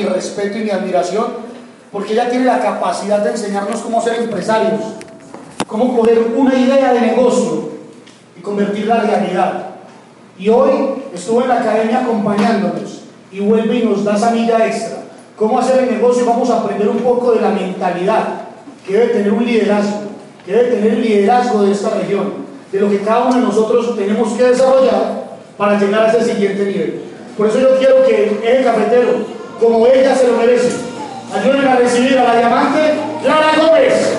mi respeto y mi admiración, porque ella tiene la capacidad de enseñarnos cómo ser empresarios, cómo coger una idea de negocio y convertirla en realidad. Y hoy estuvo en la academia acompañándonos y vuelve y nos da esa milla extra. Cómo hacer el negocio, vamos a aprender un poco de la mentalidad que debe tener un liderazgo, que debe tener el liderazgo de esta región, de lo que cada uno de nosotros tenemos que desarrollar para llegar a ese siguiente nivel. Por eso yo quiero que el cafetero como ella se lo merece. Ayúdenme a recibir a la diamante Clara Gómez.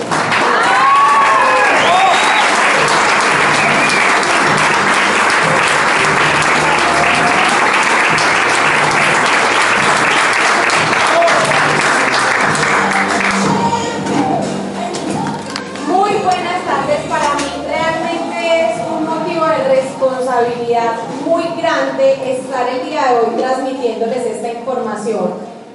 Muy buenas tardes. Para mí realmente es un motivo de responsabilidad muy grande estar el día de hoy transmitiéndoles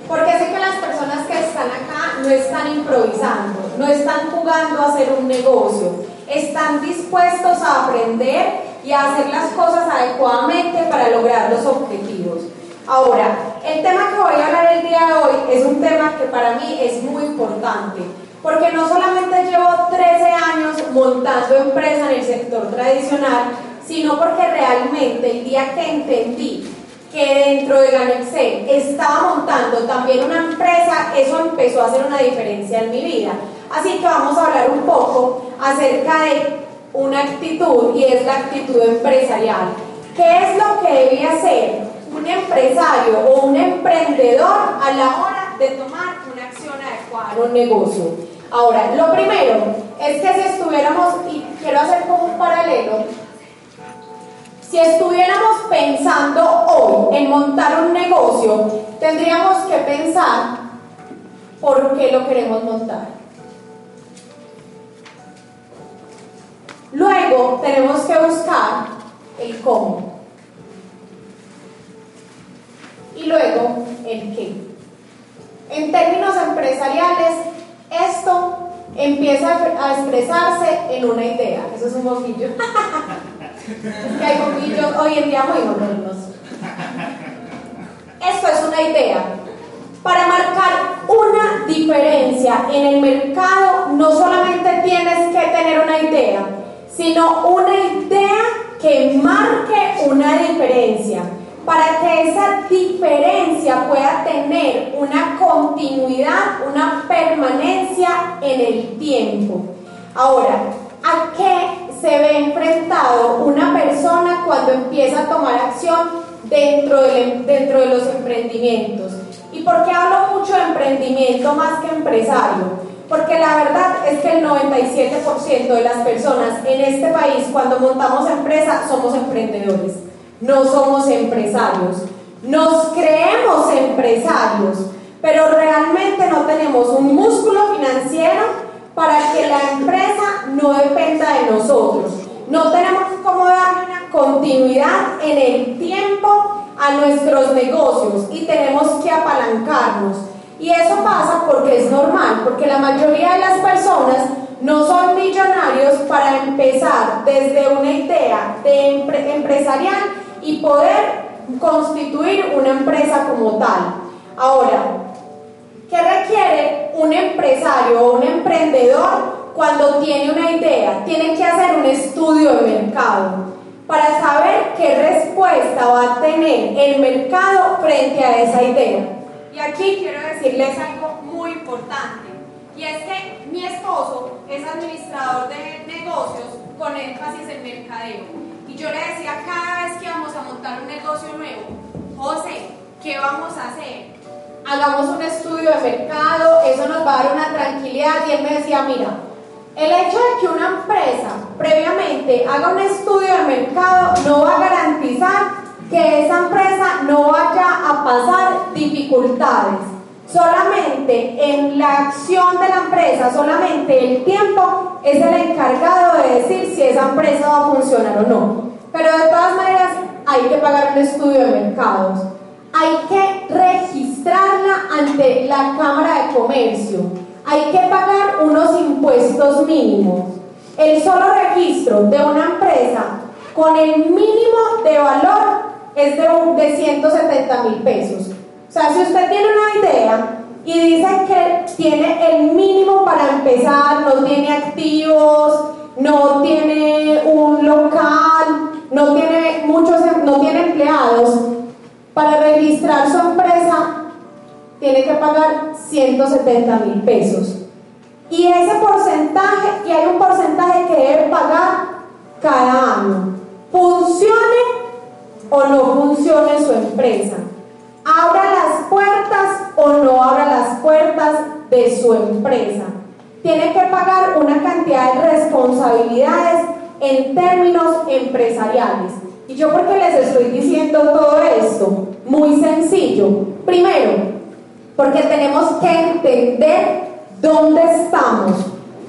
Porque sé que las personas que están acá no están improvisando, no están jugando a hacer un negocio, están dispuestos a aprender y a hacer las cosas adecuadamente para lograr los objetivos. Ahora, el tema que voy a hablar el día de hoy es un tema que para mí es muy importante, porque no solamente llevo 13 años montando empresa en el sector tradicional, sino porque realmente el día que entendí que dentro de Ganexel estaba montando también una empresa, eso empezó a hacer una diferencia en mi vida. Así que vamos a hablar un poco acerca de una actitud y es la actitud empresarial. ¿Qué es lo que debía hacer un empresario o un emprendedor a la hora de tomar una acción adecuada en un negocio? Ahora, lo primero es que si estuviéramos, y quiero hacer como un paralelo, si estuviéramos pensando hoy en montar un negocio, tendríamos que pensar por qué lo queremos montar. Luego tenemos que buscar el cómo. Y luego el qué. En términos empresariales, esto empieza a expresarse en una idea. Eso es un boquillo. Que hay bombillos hoy en día muy modernos. Esto es una idea. Para marcar una diferencia en el mercado, no solamente tienes que tener una idea, sino una idea que marque una diferencia. Para que esa diferencia pueda tener una continuidad, una permanencia en el tiempo. Ahora, ¿a qué se ve enfrentado una persona cuando empieza a tomar acción dentro de, dentro de los emprendimientos. ¿Y por qué hablo mucho de emprendimiento más que empresario? Porque la verdad es que el 97% de las personas en este país cuando montamos empresa somos emprendedores, no somos empresarios. Nos creemos empresarios, pero realmente no tenemos un músculo financiero para que la empresa no dependa de nosotros. No tenemos cómo dar una continuidad en el tiempo a nuestros negocios y tenemos que apalancarnos. Y eso pasa porque es normal, porque la mayoría de las personas no son millonarios para empezar desde una idea de empresarial y poder constituir una empresa como tal. Ahora, ¿Qué requiere un empresario o un emprendedor cuando tiene una idea? Tiene que hacer un estudio de mercado para saber qué respuesta va a tener el mercado frente a esa idea. Y aquí quiero decirles algo muy importante, y es que mi esposo es administrador de negocios con énfasis en mercadeo. Y yo le decía cada vez que vamos a montar un negocio nuevo, José, ¿qué vamos a hacer? Hagamos un estudio de mercado, eso nos va a dar una tranquilidad. Y él me decía, mira, el hecho de que una empresa previamente haga un estudio de mercado no va a garantizar que esa empresa no vaya a pasar dificultades. Solamente en la acción de la empresa, solamente el tiempo es el encargado de decir si esa empresa va a funcionar o no. Pero de todas maneras hay que pagar un estudio de mercados hay que registrarla ante la Cámara de Comercio, hay que pagar unos impuestos mínimos. El solo registro de una empresa con el mínimo de valor es de, de 170 mil pesos. O sea, si usted tiene una idea y dice que tiene el mínimo para empezar, no tiene activos, no tiene un local, no tiene muchos, no tiene empleados, para registrar su empresa tiene que pagar 170 mil pesos. Y ese porcentaje, y hay un porcentaje que debe pagar cada año. Funcione o no funcione su empresa. Abra las puertas o no abra las puertas de su empresa. Tiene que pagar una cantidad de responsabilidades en términos empresariales. ¿Y yo por qué les estoy diciendo todo esto? Muy sencillo. Primero, porque tenemos que entender dónde estamos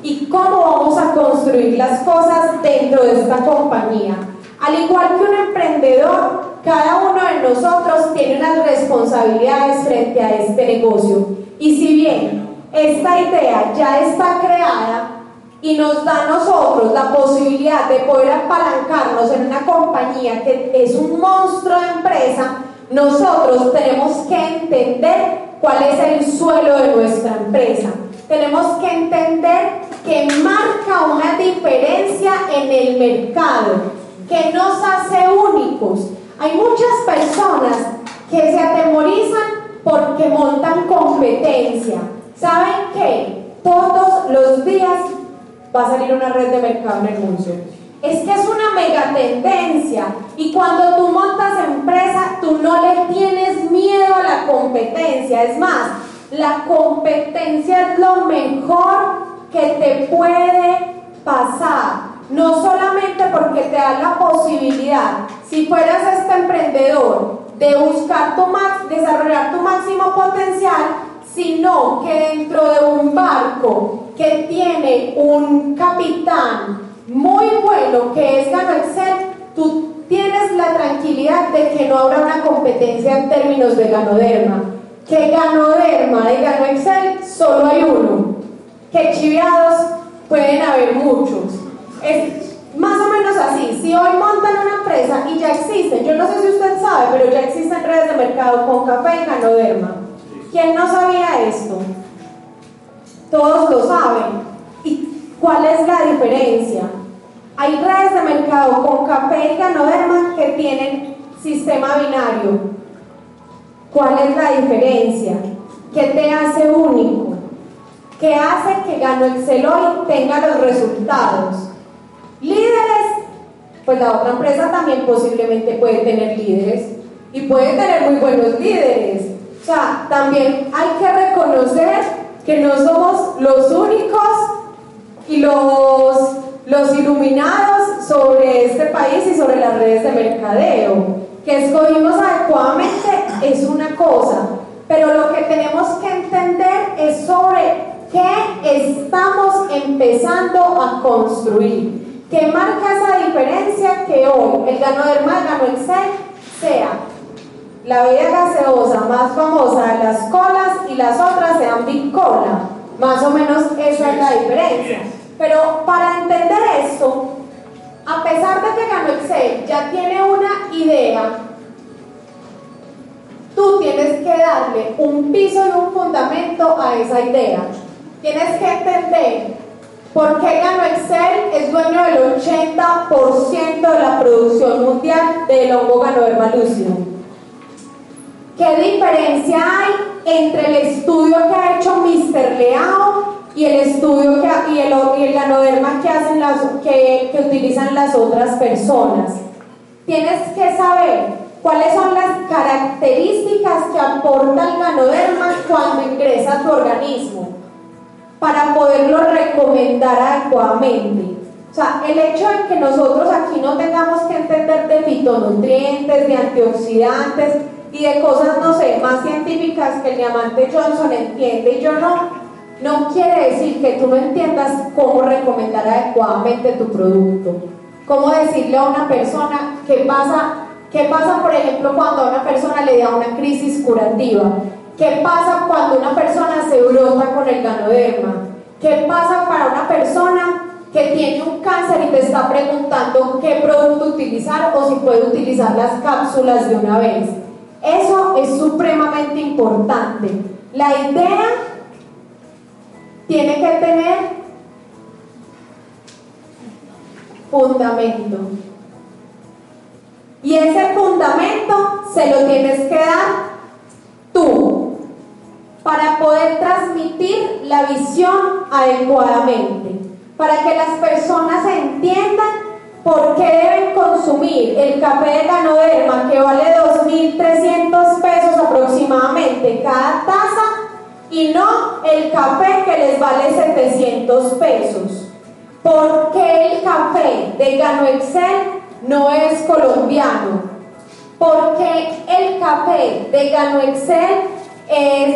y cómo vamos a construir las cosas dentro de esta compañía. Al igual que un emprendedor, cada uno de nosotros tiene unas responsabilidades frente a este negocio. Y si bien esta idea ya está creada y nos da a nosotros la posibilidad de poder apalancarnos en una compañía que es un monstruo de empresa, nosotros tenemos que entender cuál es el suelo de nuestra empresa. Tenemos que entender que marca una diferencia en el mercado, que nos hace únicos. Hay muchas personas que se atemorizan porque montan competencia. ¿Saben qué? Todos los días va a salir una red de mercado en mundo. Es que es una mega tendencia y cuando tú montas empresa, tú no le tienes miedo a la competencia. Es más, la competencia es lo mejor que te puede pasar. No solamente porque te da la posibilidad, si fueras este emprendedor, de buscar tu max, desarrollar tu máximo potencial, sino que dentro de un barco que tiene un capitán muy bueno que es Gano Excel, tú tienes la tranquilidad de que no habrá una competencia en términos de ganoderma. Que ganoderma de Gano Excel solo hay uno. Que chiviados pueden haber muchos. Es más o menos así. Si hoy montan una empresa y ya existen, yo no sé si usted sabe, pero ya existen redes de mercado con café y ganoderma. ¿Quién no sabía esto? Todos lo saben. ¿Y cuál es la diferencia? Hay redes de mercado con café y ganoderma que tienen sistema binario. ¿Cuál es la diferencia? ¿Qué te hace único? ¿Qué hace que Gano Excel hoy tenga los resultados? Líderes, pues la otra empresa también posiblemente puede tener líderes y puede tener muy buenos líderes. Sea, también hay que reconocer que no somos los únicos y los, los iluminados sobre este país y sobre las redes de mercadeo. Que escogimos adecuadamente es una cosa, pero lo que tenemos que entender es sobre qué estamos empezando a construir. ¿Qué marca esa diferencia que hoy el ganoderma, el gano Excel, sea la bebida gaseosa más famosa de las colas y las otras sean Big Cola. Más o menos esa es la diferencia. Pero para entender esto, a pesar de que Gano Excel ya tiene una idea, tú tienes que darle un piso y un fundamento a esa idea. Tienes que entender por qué Gano Excel es dueño del 80% de la producción mundial del hongo Ganoderma lúcido. ¿Qué diferencia hay entre el estudio que ha hecho Mr. Leao y el estudio que, y el, y el ganoderma que, hacen las, que, que utilizan las otras personas? Tienes que saber cuáles son las características que aporta el ganoderma cuando ingresa a tu organismo para poderlo recomendar adecuadamente. O sea, el hecho de que nosotros aquí no tengamos que entender de fitonutrientes, de antioxidantes, y de cosas, no sé, más científicas que el diamante Johnson entiende. Y yo no, no quiere decir que tú no entiendas cómo recomendar adecuadamente tu producto. Cómo decirle a una persona qué pasa, qué pasa, por ejemplo, cuando a una persona le da una crisis curativa. ¿Qué pasa cuando una persona se brota con el ganoderma? ¿Qué pasa para una persona que tiene un cáncer y te está preguntando qué producto utilizar o si puede utilizar las cápsulas de una vez? Eso es supremamente importante. La idea tiene que tener fundamento. Y ese fundamento se lo tienes que dar tú para poder transmitir la visión adecuadamente, para que las personas entiendan por qué deben consumir el café de Ganoderma que vale 2.300 pesos aproximadamente cada taza y no el café que les vale 700 pesos. ¿Por qué el café de Gano Excel no es colombiano? Porque el café de Gano Excel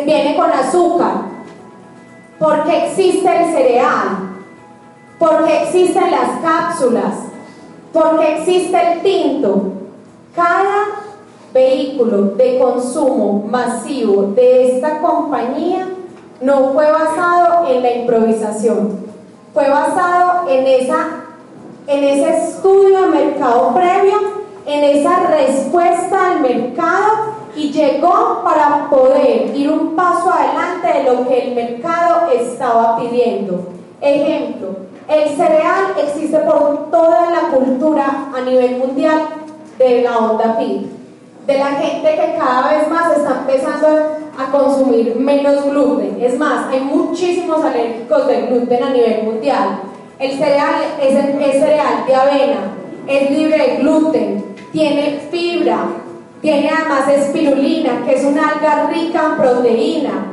viene con azúcar, porque existe el cereal, porque existen las cápsulas, porque existe el tinto. Cada vehículo de consumo masivo de esta compañía no fue basado en la improvisación, fue basado en, esa, en ese estudio de mercado previo, en esa respuesta al mercado y llegó para poder ir un paso adelante de lo que el mercado estaba pidiendo. Ejemplo, el cereal existe por toda la cultura a nivel mundial de la onda fit, de la gente que cada vez más está empezando a consumir menos gluten. Es más, hay muchísimos alérgicos de gluten a nivel mundial. El cereal es, cereal de avena, es libre de gluten, tiene fibra, tiene además espirulina, que es una alga rica en proteína,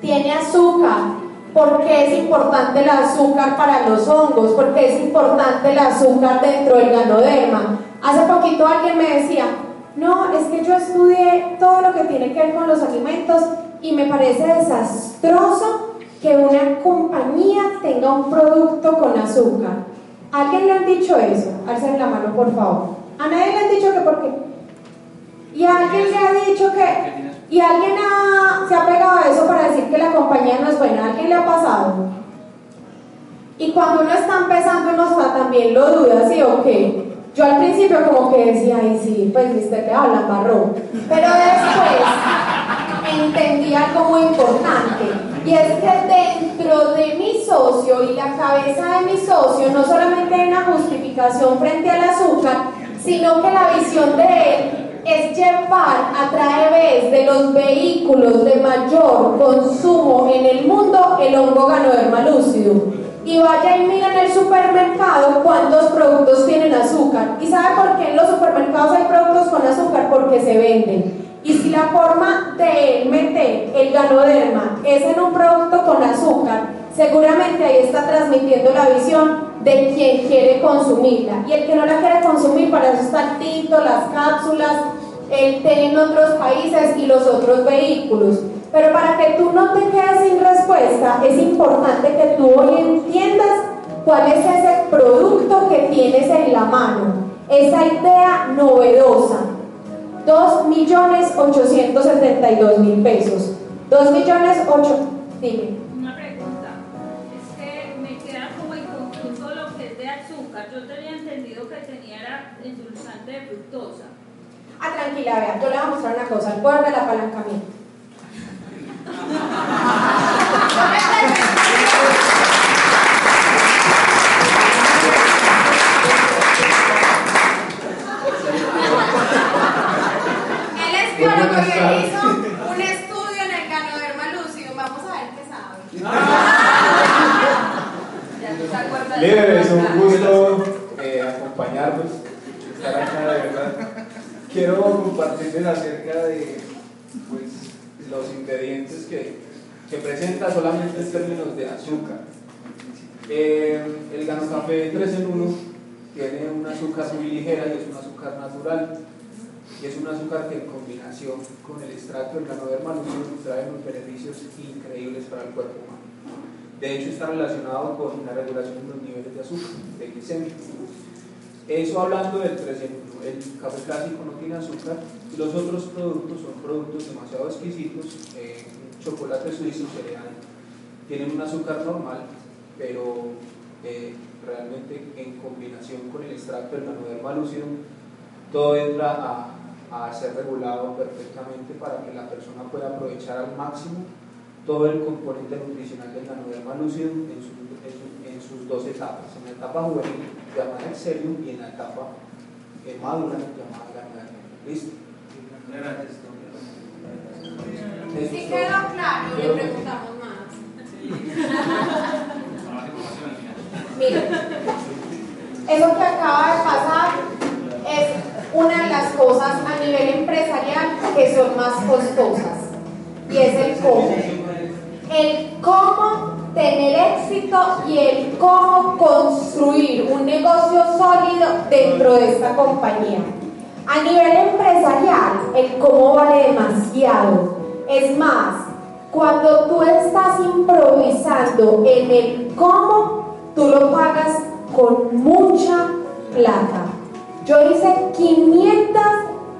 tiene azúcar, ¿Por qué es importante el azúcar para los hongos? ¿Por qué es importante el azúcar dentro del ganoderma? Hace poquito alguien me decía, no, es que yo estudié todo lo que tiene que ver con los alimentos y me parece desastroso que una compañía tenga un producto con azúcar. ¿Alguien le han dicho eso? Alcen la mano, por favor. ¿A nadie le han dicho que por qué? ¿Y alguien le ha dicho que y alguien se ha pegado a eso para decir que la compañía no es buena. ¿Alguien le ha pasado? Y cuando uno está empezando, uno está también lo duda, ¿sí o qué? Yo al principio como que decía, ay sí, pues viste que habla marrón. Pero después entendí algo muy importante. Y es que dentro de mi socio y la cabeza de mi socio no solamente hay una justificación frente al azúcar, sino que la visión de él es llevar a través de los vehículos de mayor consumo en el mundo el hongo ganoderma lúcido. Y vaya y mira en el supermercado cuántos productos tienen azúcar. ¿Y sabe por qué en los supermercados hay productos con azúcar? Porque se venden. Y si la forma de meter el ganoderma es en un producto con azúcar, seguramente ahí está transmitiendo la visión de quien quiere consumirla. Y el que no la quiere consumir, para eso está el tinto, las cápsulas, el té en otros países y los otros vehículos. Pero para que tú no te quedes sin respuesta, es importante que tú hoy entiendas cuál es ese producto que tienes en la mano, esa idea novedosa. 2.872.000 pesos. 2 millones 8. Dime. yo tenía entendido que tenía endulzante de fructosa. Tranquila, vea, yo le voy a mostrar una cosa, el poder del apalancamiento. Él es biólogo y él hizo un estudio en el ganoderma lúcido. Vamos a ver qué sabe. Líder, es un gusto eh, acompañarlos, estar acá de verdad. Quiero compartirles acerca de pues, los ingredientes que, que presenta solamente en términos de azúcar. Eh, el Gano Café 3 en 1 tiene un azúcar muy ligera y es un azúcar natural. Y es un azúcar que en combinación con el extracto del ganoderma nos trae unos beneficios increíbles para el cuerpo humano. De hecho, está relacionado con la regulación de los niveles de azúcar, de glicemia. Eso hablando del 3 en 1. El café clásico no tiene azúcar los otros productos son productos demasiado exquisitos, eh, chocolate suizo, cereal, tienen un azúcar normal, pero eh, realmente en combinación con el extracto del ganoderma lucidum, todo entra a, a ser regulado perfectamente para que la persona pueda aprovechar al máximo todo el componente nutricional del nanoderma lúcido en, en, sus dos etapas, en la etapa juvenil llamada Excelium y en la etapa eh, madura llamada Ganoderma. ¿Listo? Si quedó claro, le preguntamos. Mira, eso que acaba de pasar es una de las cosas a nivel empresarial que son más costosas y es el cómo. El cómo tener éxito y el cómo construir un negocio sólido dentro de esta compañía. A nivel empresarial, el cómo vale demasiado. Es más, cuando tú estás improvisando en el cómo, tú lo pagas con mucha plata. Yo hice 500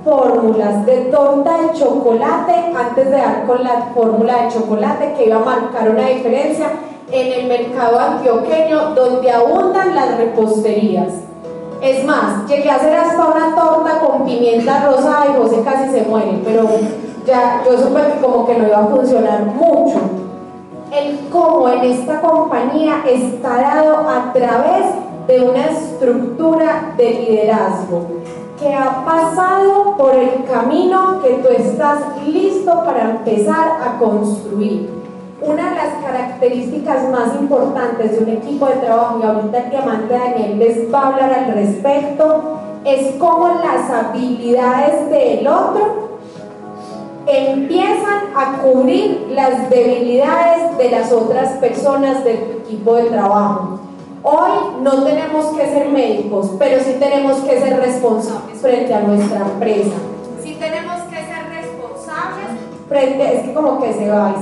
fórmulas de torta de chocolate antes de dar con la fórmula de chocolate que iba a marcar una diferencia en el mercado antioqueño donde abundan las reposterías. Es más, llegué a hacer hasta una torta con pimienta rosa y José casi se muere, pero ya yo supe que como que no iba a funcionar mucho. El cómo en esta compañía está dado a través de una estructura de liderazgo que ha pasado por el camino que tú estás listo para empezar a construir. Una de las características más importantes de un equipo de trabajo, y ahorita el diamante Daniel les va a hablar al respecto, es cómo las habilidades del otro empiezan a cubrir las debilidades de las otras personas del equipo de trabajo. Hoy no tenemos que ser médicos, pero sí tenemos que ser responsables frente a nuestra empresa. Sí tenemos que ser responsables frente, es que como que se va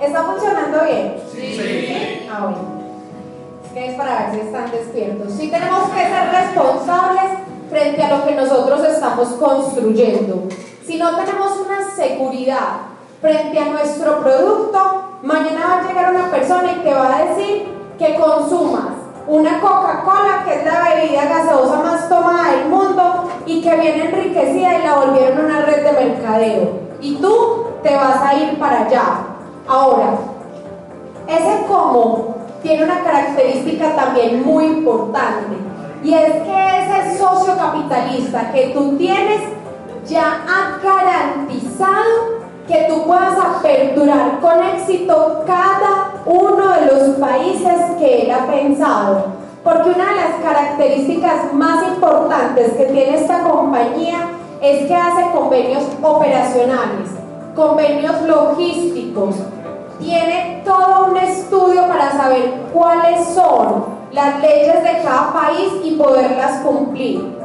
¿Está funcionando bien? Sí. Ah, bueno. Es que es para ver si están despiertos. Sí tenemos que ser responsables frente a lo que nosotros estamos construyendo. Si no tenemos una seguridad frente a nuestro producto, mañana va a llegar una persona y te va a decir que consumas una Coca-Cola, que es la bebida gaseosa más tomada del mundo y que viene enriquecida y la volvieron una red de mercadeo. Y tú te vas a ir para allá. Ahora, ese cómo tiene una característica también muy importante y es que ese socio capitalista que tú tienes ya ha garantizado que tú puedas aperturar con éxito cada uno de los países que él ha pensado. Porque una de las características más importantes que tiene esta compañía es que hace convenios operacionales, convenios logísticos, tiene todo un estudio para saber cuáles son las leyes de cada país y poderlas cumplir.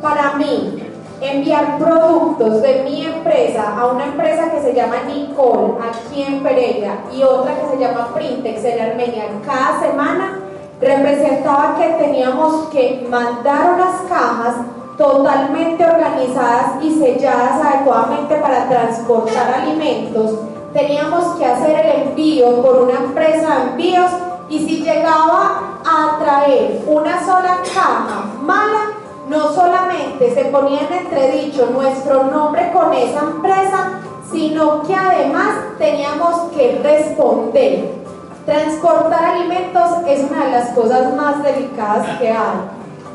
Para mí, enviar productos de mi empresa a una empresa que se llama Nicole aquí en Pereira y otra que se llama Printex en Armenia cada semana representaba que teníamos que mandar unas cajas totalmente organizadas y selladas adecuadamente para transportar alimentos. Teníamos que hacer el envío por una empresa de envíos y si llegaba a traer una sola caja mala, no solamente se ponía en entredicho nuestro nombre con esa empresa, sino que además teníamos que responder. Transportar alimentos es una de las cosas más delicadas que hay.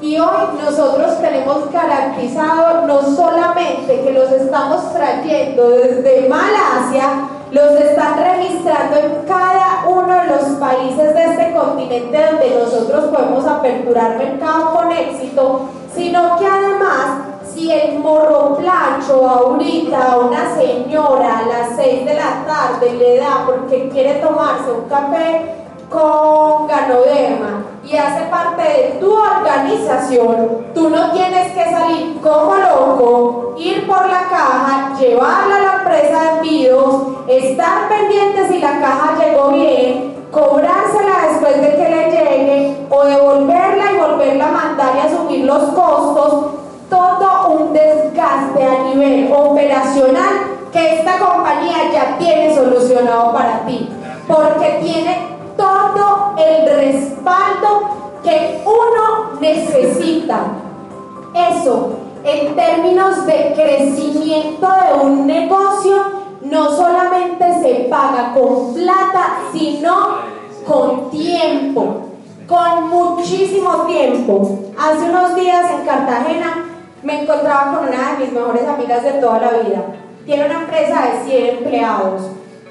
Y hoy nosotros tenemos garantizado no solamente que los estamos trayendo desde Malasia, los están registrando en cada uno de los países de este continente donde nosotros podemos aperturar mercado con éxito sino que además si el morroplacho ahorita a una señora a las 6 de la tarde le da porque quiere tomarse un café con ganoderma y hace parte de tu organización, tú no tienes que salir como loco, ir por la caja, llevarla a la empresa de envíos, estar pendiente si la caja llegó bien, cobrársela después de que le llegue o devolverla y volverla a mandar y asumir los costos, todo un desgaste a nivel operacional que esta compañía ya tiene solucionado para ti, porque tiene todo el respaldo que uno necesita. Eso en términos de crecimiento de un negocio, no solamente se paga con plata, sino con tiempo, con muchísimo tiempo. Hace unos días en Cartagena me encontraba con una de mis mejores amigas de toda la vida. Tiene una empresa de 100 empleados.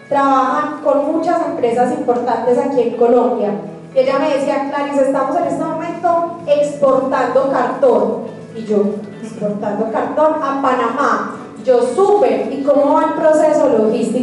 Trabajan con muchas empresas importantes aquí en Colombia. Y ella me decía, Clarice, estamos en este momento exportando cartón. Y yo, exportando cartón a Panamá. Yo supe, ¿y cómo va el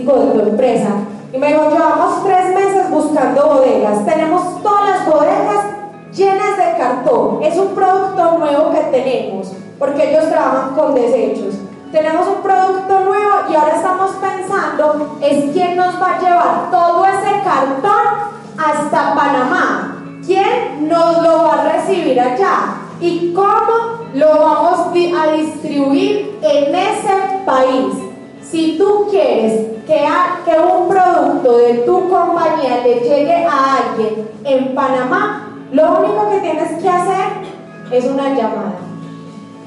de tu empresa? Y me dijo, llevamos tres meses buscando bodegas. Tenemos todas las bodegas llenas de cartón. Es un producto nuevo que tenemos, porque ellos trabajan con desechos. Tenemos un producto nuevo y ahora estamos pensando es quién nos va a llevar todo ese cartón hasta Panamá. ¿Quién nos lo va a recibir allá? ¿Y cómo lo vamos a distribuir en ese país? Si tú quieres que, un producto de tu compañía le llegue a alguien en Panamá, lo único que tienes que hacer es una llamada.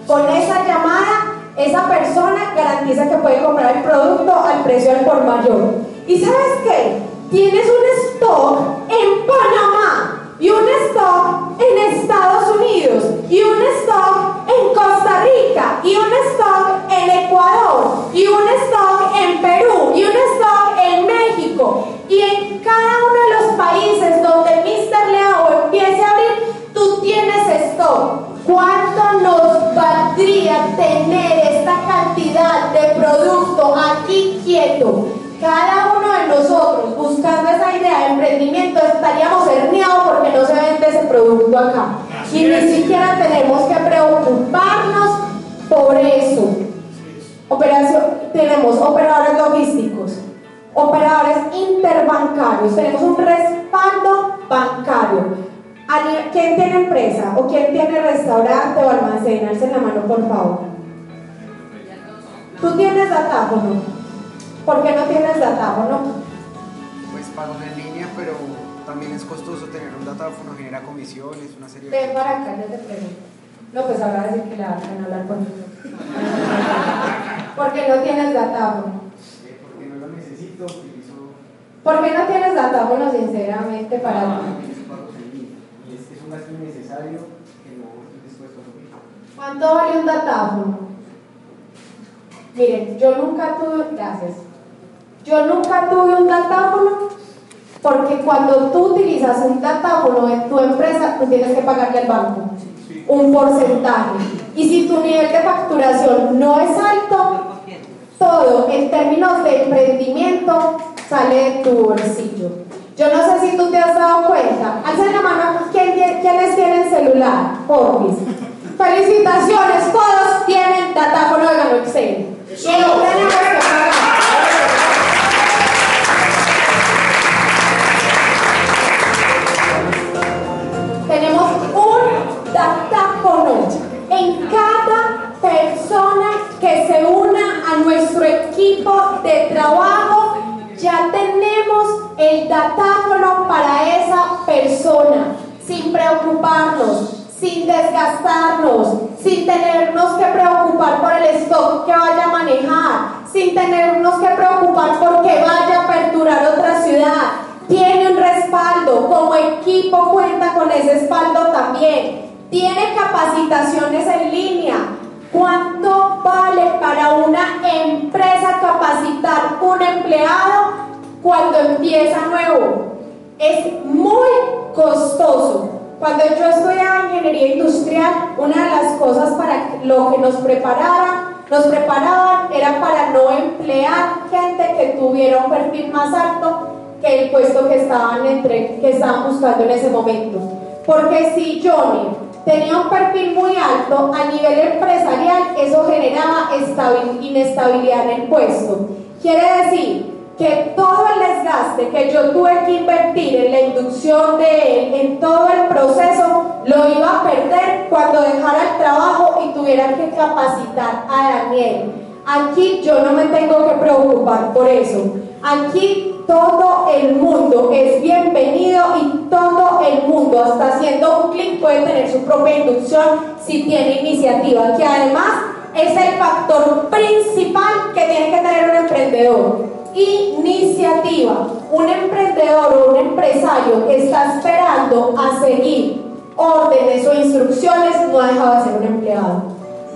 Con esa llamada, esa persona garantiza que puede comprar el producto al precio del por mayor. ¿Y sabes qué? Tienes un stock en Panamá y un stock en Estados Unidos y un stock en Costa Rica y un stock en Ecuador y un stock en Perú y un stock en México y en cada uno de los países donde Mr. Leo empiece a abrir, tú tienes stock. ¿Cuánto nos valdría tener esta cantidad de producto aquí quieto? Cada uno de nosotros buscando esa idea de emprendimiento estaríamos herniados porque no se vende ese producto acá. y ni siquiera tenemos que preocuparnos por eso. Operación, tenemos operadores logísticos, operadores interbancarios, tenemos un respaldo bancario. ¿Quién tiene empresa o quién tiene restaurante o almacén? Alce la mano, por favor. ¿Tú tienes datáfono? ¿Por qué no tienes datáfono? Pues pagos en línea, pero también es costoso tener un datáfono, genera comisiones, una serie de Ven para acá, yo te pregunto. No, pues ahora decir que la van a hablar conmigo. ¿Por qué no tienes datáfono? Porque no lo necesito, utilizo... ¿Por qué no tienes datáfono, sinceramente, para ah, ti? Y es, es un gasto innecesario que no estoy dispuesto a asumir. ¿Cuánto vale un datáfono? Miren, yo nunca tuve, gracias, yo nunca tuve un datáfono porque cuando tú utilizas un datáfono en tu empresa, tú tienes que pagarle al banco un porcentaje. Y si tu nivel de facturación no es alto, todo en términos de emprendimiento sale de tu bolsillo. Yo no sé si tú te has dado cuenta. Alza la mano quiénes tienen celular, porfis. Felicitaciones, todos tienen datáfono de Gano Excel. Desgastarnos, sin tenernos que preocupar por el stock que vaya a manejar, sin tenernos que preocupar porque vaya a aperturar otra ciudad. Tiene un respaldo, como equipo cuenta con ese respaldo también. Tiene capacitaciones en línea. ¿Cuánto vale para una empresa capacitar un empleado cuando empieza nuevo? Es muy costoso. Cuando yo estudiaba ingeniería industrial, una de las cosas para lo que nos prepararan, nos preparaban era para no emplear gente que tuviera un perfil más alto que el puesto que estaban, entre, que estaban buscando en ese momento. Porque si Johnny tenía un perfil muy alto a nivel empresarial, eso generaba inestabilidad en el puesto. Quiere decir que todo el desgaste que yo tuve que invertir en la inducción de él, en todo el iba a perder cuando dejara el trabajo y tuviera que capacitar a Daniel. Aquí yo no me tengo que preocupar por eso. Aquí todo el mundo es bienvenido y todo el mundo, hasta haciendo un clic, puede tener su propia inducción si tiene iniciativa, que además es el factor principal que tiene que tener un emprendedor. Iniciativa. Un emprendedor o un empresario que está esperando a seguir órdenes o instrucciones no ha dejado de ser un empleado.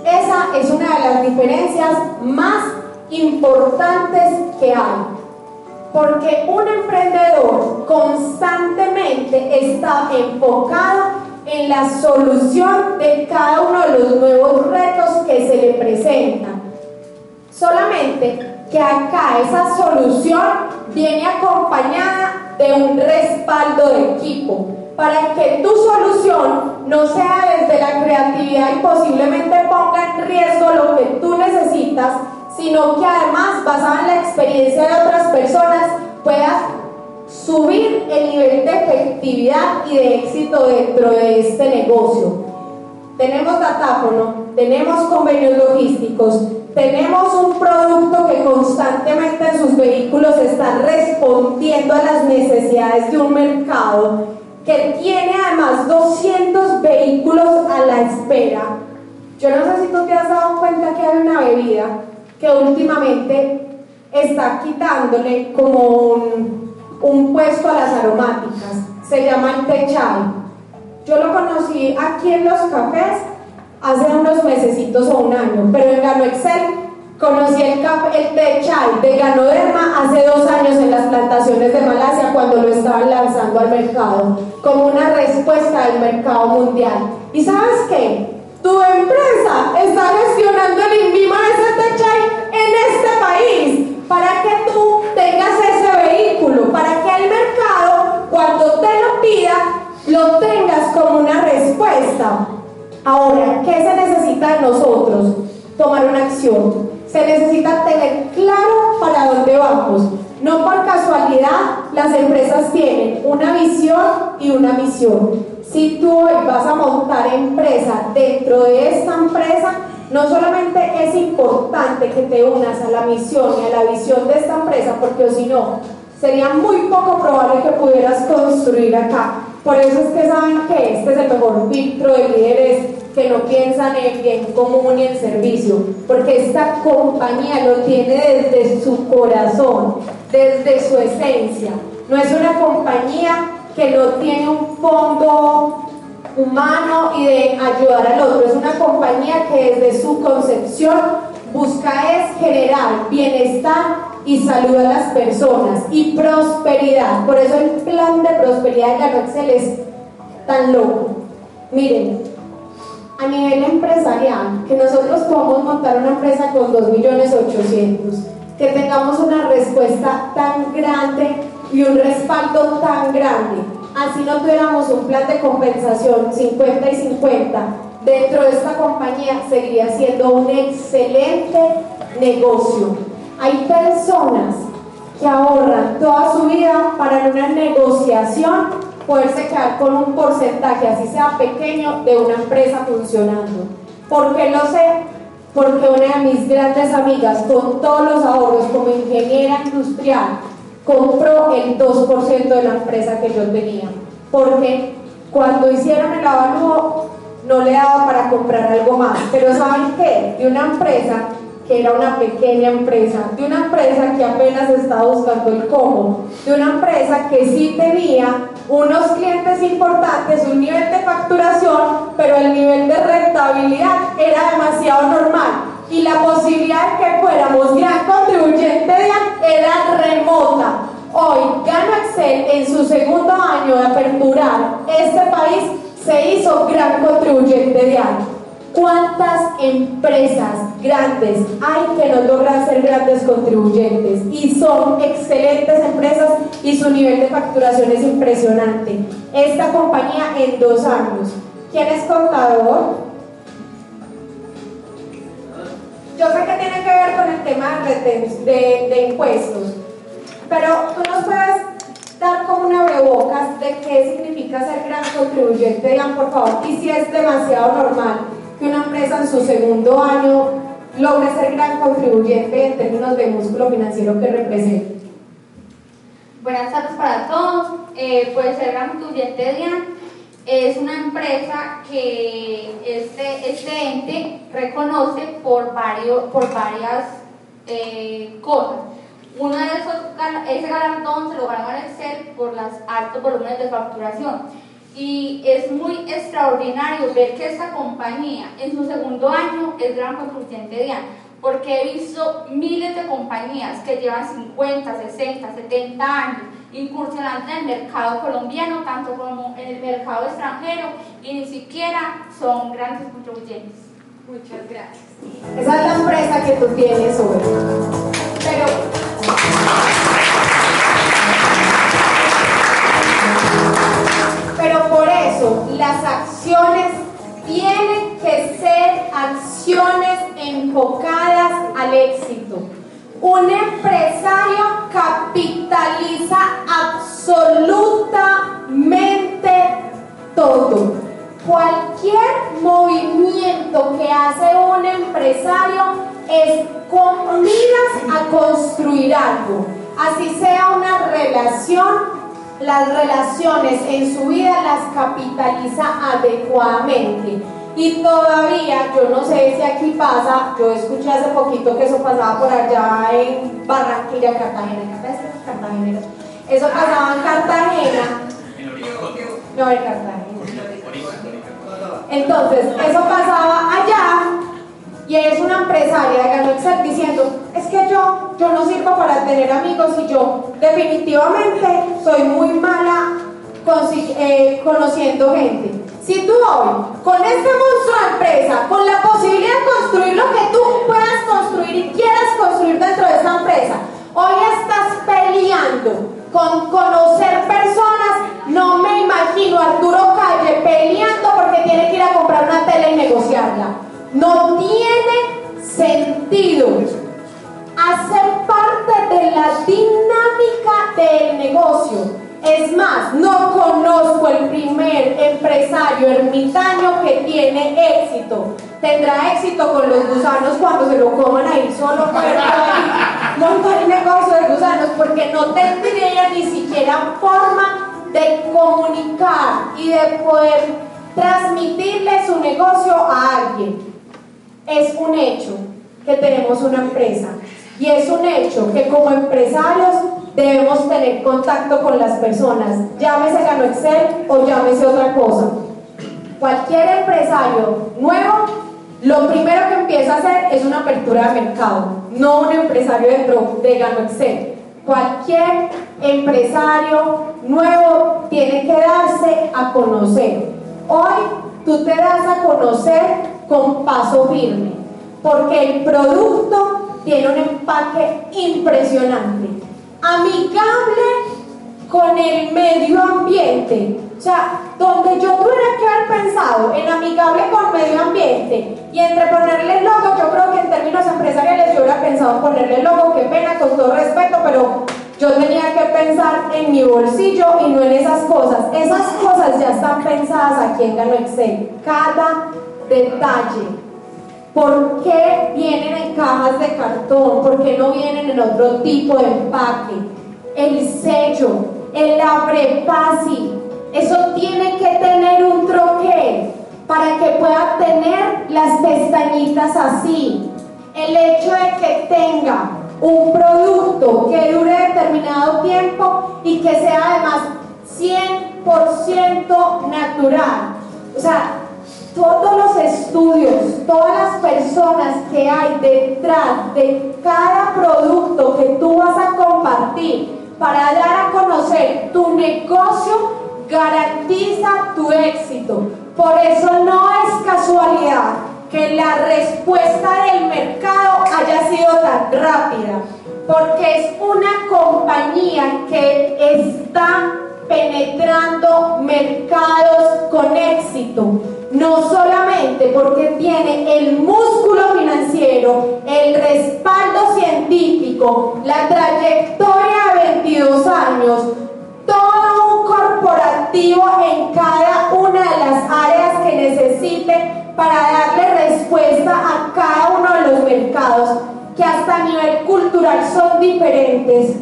Esa es una de las diferencias más importantes que hay. Porque un emprendedor constantemente está enfocado en la solución de cada uno de los nuevos retos que se le presentan. Solamente que acá esa solución viene acompañada de un respaldo de equipo para que tu solución no sea desde la creatividad y posiblemente ponga en riesgo lo que tú necesitas, sino que además, basada en la experiencia de otras personas, puedas subir el nivel de efectividad y de éxito dentro de este negocio. Tenemos datáfono, tenemos convenios logísticos, tenemos un producto que constantemente en sus vehículos está respondiendo a las necesidades de un mercado que tiene además 200 vehículos a la espera. Yo no sé si tú te has dado cuenta que hay una bebida que últimamente está quitándole como un, un puesto a las aromáticas. Se llama el Techay. Yo lo conocí aquí en los cafés hace unos mesecitos o un año, pero en Gano Excel conocí el, el Techay de Ganoderma hace dos años en las plantaciones de Malasia cuando lo estaban lanzando al mercado, como una respuesta del mercado mundial. ¿Y sabes qué? Tu empresa está gestionando el INVIMA de ese Techay en este país para que tú tengas ese vehículo, para que el mercado, cuando te lo pida, lo tengas como una respuesta. Ahora, ¿qué se necesita de nosotros? Tomar una acción. Se necesita tener claro para dónde vamos. No por casualidad las empresas tienen una visión y una misión. Si tú hoy vas a montar empresa dentro de esta empresa, no solamente es importante que te unas a la misión y a la visión de esta empresa, porque si no, sería muy poco probable que pudieras construir acá. Por eso es que saben que este es el mejor filtro de líderes que no piensan en bien común y en servicio, porque esta compañía lo tiene desde su corazón, desde su esencia. No es una compañía que no tiene un fondo humano y de ayudar al otro. Es una compañía que desde su concepción busca es generar bienestar y salud a las personas y prosperidad. Por eso el plan de prosperidad de la Excel es tan loco. Miren, a nivel empresarial, que nosotros podamos montar una empresa con 2.800.000, que tengamos una respuesta tan grande y un respaldo tan grande así no tuviéramos un plan de compensación 50 y 50, dentro de esta compañía seguiría siendo un excelente negocio. Hay personas que ahorran toda su vida para una negociación poderse quedar con un porcentaje, así sea pequeño, de una empresa funcionando. ¿Por qué lo sé? Porque una de mis grandes amigas, con todos los ahorros como ingeniera industrial, compró el 2% de la empresa que yo tenía. Porque cuando hicieron el avalúo no le daba para comprar algo más. Pero ¿saben qué? De una empresa que era una pequeña empresa, de una empresa que apenas estaba buscando el cómo, de una empresa que sí tenía unos clientes importantes, un nivel de facturación, pero el nivel de rentabilidad era demasiado normal y la posibilidad de que fuéramos gran contribuyente era remota. Hoy, Gano Excel en su segundo año de aperturar este país se hizo gran contribuyente de año. ¿Cuántas empresas grandes hay que no logran ser grandes contribuyentes y son excelentes empresas y su nivel de facturación es impresionante? Esta compañía en dos años. ¿Quién es contador? Yo sé que tiene que ver con el tema de, impuestos, pero tú nos puedes dar como una abrebocas de qué significa ser gran contribuyente, digan por favor, y si es demasiado normal que una empresa en su segundo año logre ser gran contribuyente en términos de músculo financiero que representa. Buenas tardes para todos. Eh, ser gran contribuyente DIAN es una empresa que este, este ente reconoce por, varios, por varias eh, cosas. Uno de esos, ese galardón se lo ganó en Excel por los altos volúmenes de facturación. Y es muy extraordinario ver que esta compañía en su segundo año es gran contribuyente de porque he visto miles de compañías que llevan 50, 60, 70 años incursionando en el mercado colombiano, tanto como en el mercado extranjero, y ni siquiera son grandes contribuyentes. Muchas gracias. Esa es la empresa que tú tienes hoy. Pero. Las acciones tienen que ser acciones enfocadas al éxito. Un empresario capitaliza absolutamente todo. Cualquier movimiento que hace un empresario es con miras a construir algo. Así sea una relación, las relaciones en su vida las capitaliza adecuadamente. Y todavía, yo no sé si aquí pasa, yo escuché hace poquito que eso pasaba por allá en Barranquilla, Cartagena. Cartagena. Eso pasaba en Cartagena. No, en Cartagena. Entonces, eso pasaba allá y es una empresaria de Gano Excel diciendo, es que yo, yo no sirvo para tener amigos y yo definitivamente soy muy mala eh, conociendo gente. Si tú hoy, con este monstruo de empresa, con la posibilidad de construir lo que tú puedas construir y quieras construir dentro de esta empresa, hoy estás peleando con conocer personas, no me imagino Arturo Calle peleando porque tiene que ir a comprar una tele y negociarla. No tiene sentido. Hace parte de la dinámica del negocio. Es más, no conozco el primer empresario ermitaño que tiene éxito. Tendrá éxito con los gusanos cuando se lo coman ahí solo, no hay negocio de gusanos porque no tendría ni siquiera forma de comunicar y de poder transmitirle su negocio a alguien. Es un hecho que tenemos una empresa y es un hecho que como empresarios debemos tener contacto con las personas, llámese Gano Excel o llámese otra cosa. Cualquier empresario nuevo, lo primero que empieza a hacer es una apertura de mercado, no un empresario dentro de Gano Excel. Cualquier empresario nuevo tiene que darse a conocer. Hoy tú te das a conocer con paso firme, porque el producto tiene un empaque impresionante amigable con el medio ambiente. O sea, donde yo tuviera que haber pensado en amigable con medio ambiente y entre ponerle el logo, yo creo que en términos empresariales yo hubiera pensado en ponerle el logo, qué pena, con todo respeto, pero yo tenía que pensar en mi bolsillo y no en esas cosas. Esas cosas ya están pensadas aquí en Gano Excel. Cada detalle. ¿Por qué vienen en cajas de cartón? ¿Por qué no vienen en otro tipo de empaque? El sello, el abre eso tiene que tener un troquel para que pueda tener las pestañitas así. El hecho de que tenga un producto que dure determinado tiempo y que sea además 100% natural. O sea, todos los estudios, todas las personas que hay detrás de cada producto que tú vas a compartir para dar a conocer tu negocio, garantiza tu éxito. Por eso no es casualidad que la respuesta del mercado haya sido tan rápida, porque es una compañía que está penetrando mercados con éxito no solamente porque tiene el músculo financiero, el respaldo científico, la trayectoria de 22 años, todo un corporativo en cada una de las áreas que necesite para darle respuesta a cada uno de los mercados que hasta a nivel cultural son diferentes.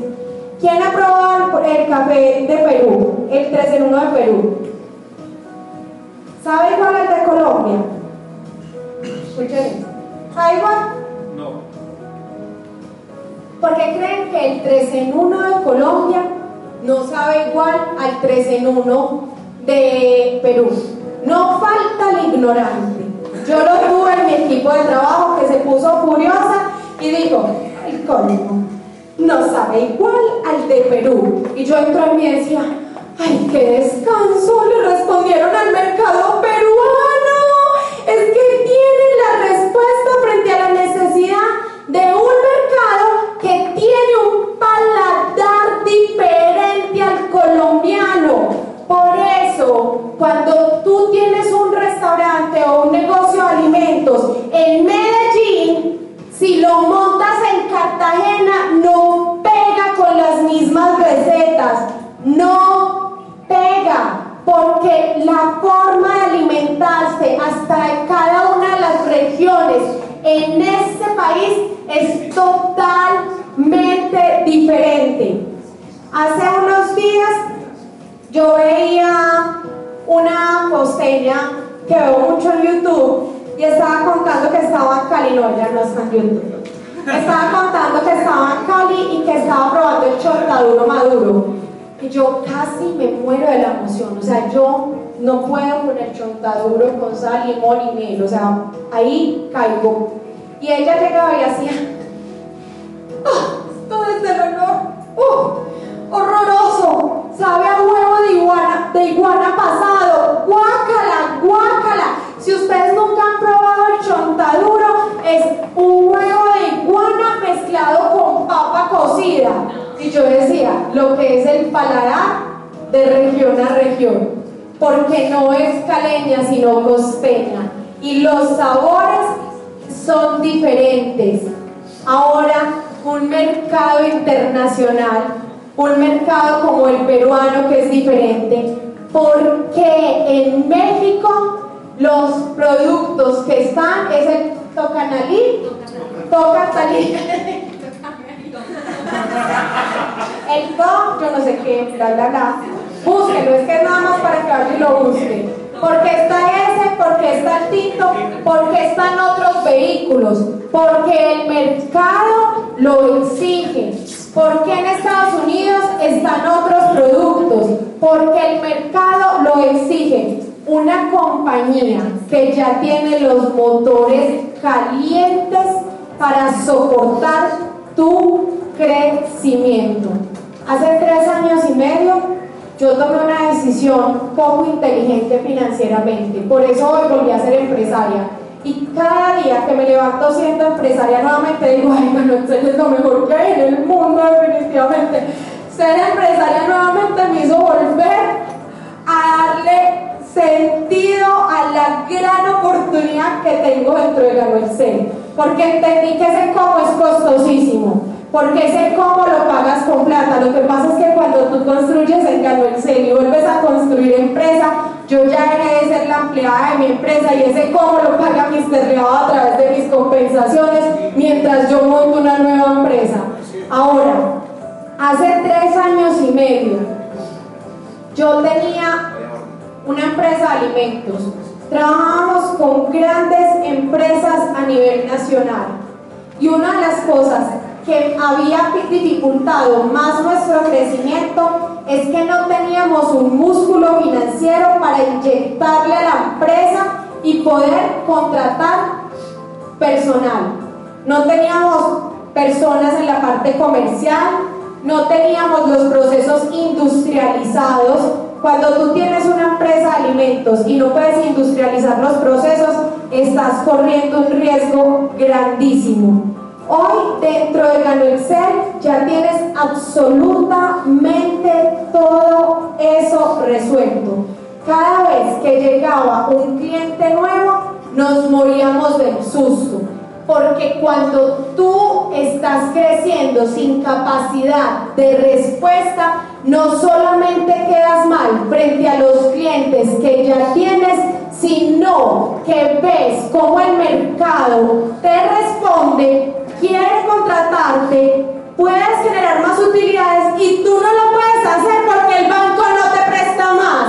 ¿Quién ha probado el café de Perú? El 3 en 1 de Perú. ¿Saben cuál es de Colombia? Escuchen ¿Saben cuál? No. ¿Por qué creen que el 3 en 1 de Colombia no sabe igual al 3 en 1 de Perú? No falta el ignorante. Yo lo tuve en mi equipo de trabajo que se puso furiosa y dijo, el código no sabe igual al de Perú. Y yo entro en mi y decía, ¡ay, qué descanso! Le respondieron al mercado peruano. Es que tienen la respuesta frente a la necesidad de un sino costeña. Y los sabores son diferentes. Ahora, un mercado internacional, un mercado como el peruano que es diferente, porque en México los productos que están es el tocanalí, tocatalí, el to, yo no sé qué, bla bla bla. Búsquelo, es que es nada más para que alguien lo busque. Porque está ese, porque está el tinto, porque están otros vehículos, porque el mercado lo exige, porque en Estados Unidos están otros productos, porque el mercado lo exige. Una compañía que ya tiene los motores calientes para soportar tu crecimiento. Hace tres años y medio yo tomé una decisión poco inteligente financieramente, por eso hoy volví a ser empresaria. Y cada día que me levanto siendo empresaria nuevamente digo, ay, bueno, esto es lo mejor que hay en el mundo definitivamente. Ser empresaria nuevamente me hizo volver a darle sentido a la gran oportunidad que tengo dentro de la Merced, porque entendí que ese cómo es costosísimo porque ese cómo lo pagas con plata. Lo que pasa es que cuando tú construyes el Ganuelcel y vuelves a construir empresa, yo ya dejé de ser la empleada de mi empresa y ese cómo lo paga Mr. Riado a través de mis compensaciones mientras yo monto una nueva empresa. Ahora, hace tres años y medio, yo tenía una empresa de alimentos. Trabajábamos con grandes empresas a nivel nacional. Y una de las cosas que había dificultado más nuestro crecimiento es que no teníamos un músculo financiero para inyectarle a la empresa y poder contratar personal. No teníamos personas en la parte comercial, no teníamos los procesos industrializados. Cuando tú tienes una empresa de alimentos y no puedes industrializar los procesos, estás corriendo un riesgo grandísimo. Hoy dentro de Gano Excel ya tienes absolutamente todo eso resuelto. Cada vez que llegaba un cliente nuevo, nos moríamos del susto. Porque cuando tú estás creciendo sin capacidad de respuesta, no solamente quedas mal frente a los clientes que ya tienes, sino que ves cómo el mercado te responde parte, puedes generar más utilidades y tú no lo puedes hacer porque el banco no te presta más.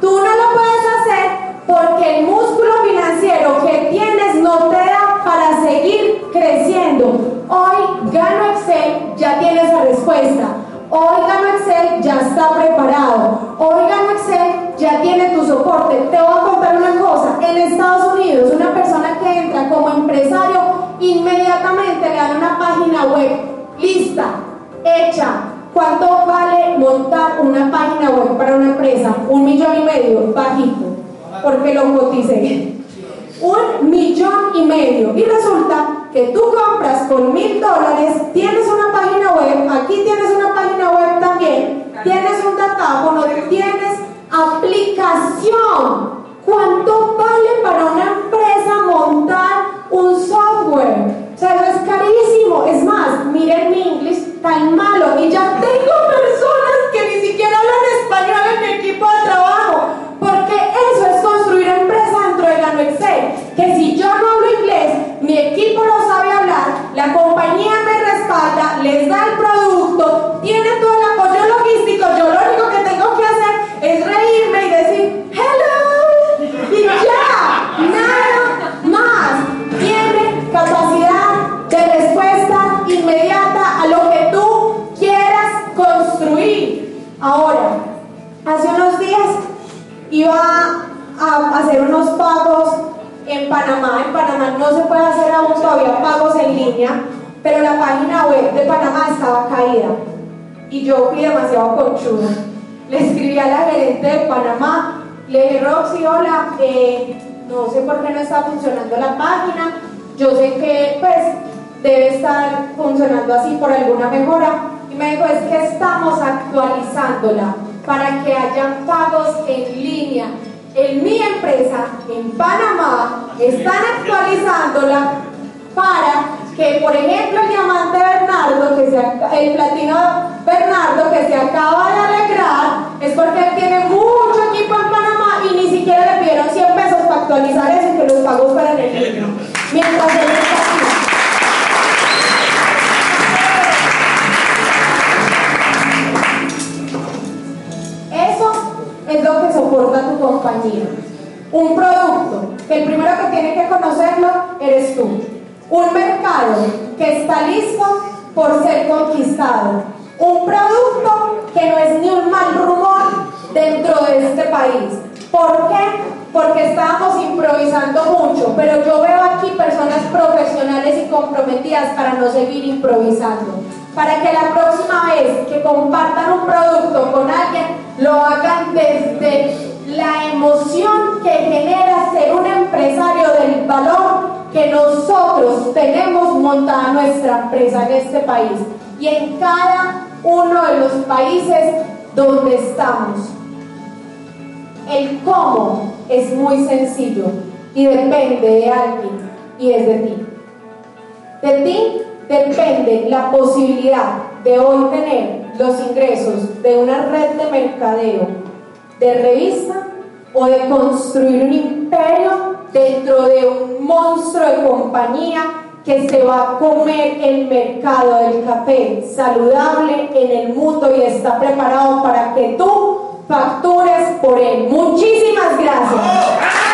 Tú no lo puedes hacer porque el músculo financiero que tienes no te da para seguir creciendo. Hoy gano Excel, ya tienes la respuesta. Hoy gano Excel, ya está preparado. Hoy gano Excel, ya tiene tu soporte. Te voy a contar una cosa. En Estados Unidos, una persona que entra como empresario inmediatamente una página web lista, hecha. ¿Cuánto vale montar una página web para una empresa? Un millón y medio, bajito, porque lo coticé. Un millón y medio. Y resulta que tú compras con mil dólares, tienes una página web, aquí tienes una página web también, tienes un datáfono, tienes aplicación. ¿Cuánto vale para una empresa montar un software? O sea, eso es carísimo. Es más, miren mi inglés tan malo y ya tengo personas es lo que soporta tu compañía. Un producto que el primero que tiene que conocerlo eres tú. Un mercado que está listo por ser conquistado. Un producto que no es ni un mal rumor dentro de este país. ¿Por qué? Porque estábamos improvisando mucho, pero yo veo aquí personas profesionales y comprometidas para no seguir improvisando. Para que la próxima vez que compartan un producto con alguien, lo hagan desde la emoción que genera ser un empresario del valor que nosotros tenemos montada nuestra empresa en este país y en cada uno de los países donde estamos. El cómo es muy sencillo y depende de alguien y es de ti. De ti depende la posibilidad de hoy tener los ingresos de una red de mercadeo, de revista o de construir un imperio dentro de un monstruo de compañía que se va a comer el mercado del café saludable en el mundo y está preparado para que tú factures por él. Muchísimas gracias.